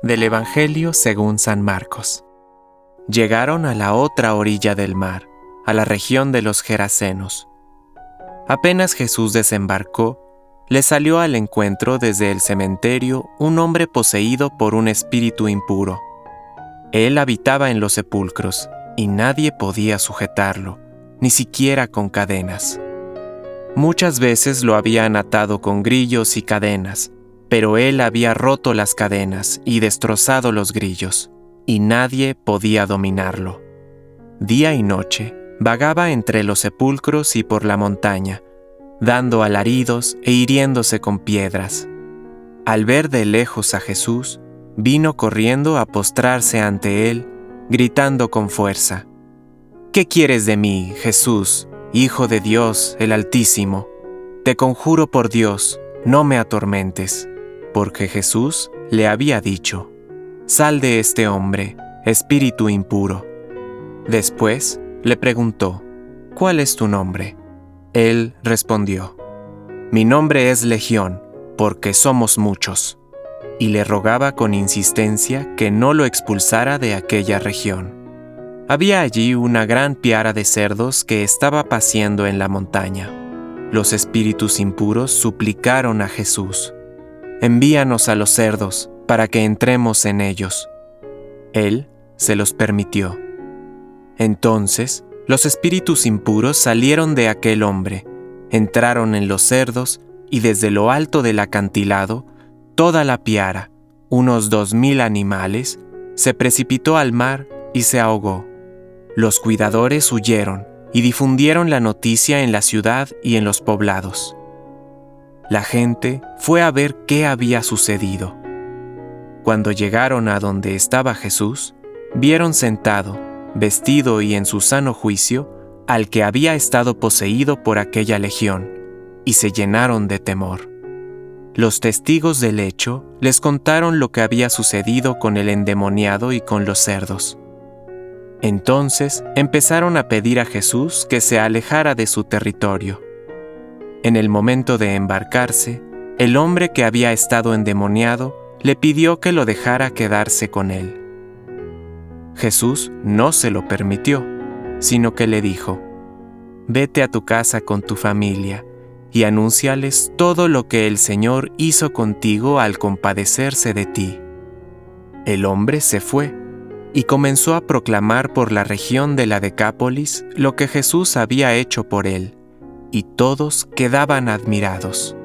Del Evangelio según San Marcos. Llegaron a la otra orilla del mar, a la región de los Gerasenos. Apenas Jesús desembarcó, le salió al encuentro desde el cementerio un hombre poseído por un espíritu impuro. Él habitaba en los sepulcros, y nadie podía sujetarlo, ni siquiera con cadenas. Muchas veces lo habían atado con grillos y cadenas, pero él había roto las cadenas y destrozado los grillos, y nadie podía dominarlo. Día y noche vagaba entre los sepulcros y por la montaña, dando alaridos e hiriéndose con piedras. Al ver de lejos a Jesús, vino corriendo a postrarse ante él, gritando con fuerza, ¿Qué quieres de mí, Jesús, Hijo de Dios el Altísimo? Te conjuro por Dios, no me atormentes porque Jesús le había dicho, Sal de este hombre, espíritu impuro. Después le preguntó, ¿Cuál es tu nombre? Él respondió, Mi nombre es Legión, porque somos muchos. Y le rogaba con insistencia que no lo expulsara de aquella región. Había allí una gran piara de cerdos que estaba paciendo en la montaña. Los espíritus impuros suplicaron a Jesús, envíanos a los cerdos, para que entremos en ellos. Él se los permitió. Entonces los espíritus impuros salieron de aquel hombre, entraron en los cerdos, y desde lo alto del acantilado, toda la piara, unos dos mil animales, se precipitó al mar y se ahogó. Los cuidadores huyeron y difundieron la noticia en la ciudad y en los poblados. La gente fue a ver qué había sucedido. Cuando llegaron a donde estaba Jesús, vieron sentado, vestido y en su sano juicio, al que había estado poseído por aquella legión, y se llenaron de temor. Los testigos del hecho les contaron lo que había sucedido con el endemoniado y con los cerdos. Entonces empezaron a pedir a Jesús que se alejara de su territorio. En el momento de embarcarse, el hombre que había estado endemoniado le pidió que lo dejara quedarse con él. Jesús no se lo permitió, sino que le dijo, Vete a tu casa con tu familia y anúnciales todo lo que el Señor hizo contigo al compadecerse de ti. El hombre se fue y comenzó a proclamar por la región de la Decápolis lo que Jesús había hecho por él y todos quedaban admirados.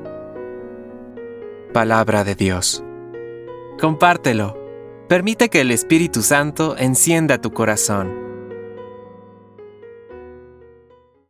Palabra de Dios. Compártelo. Permite que el Espíritu Santo encienda tu corazón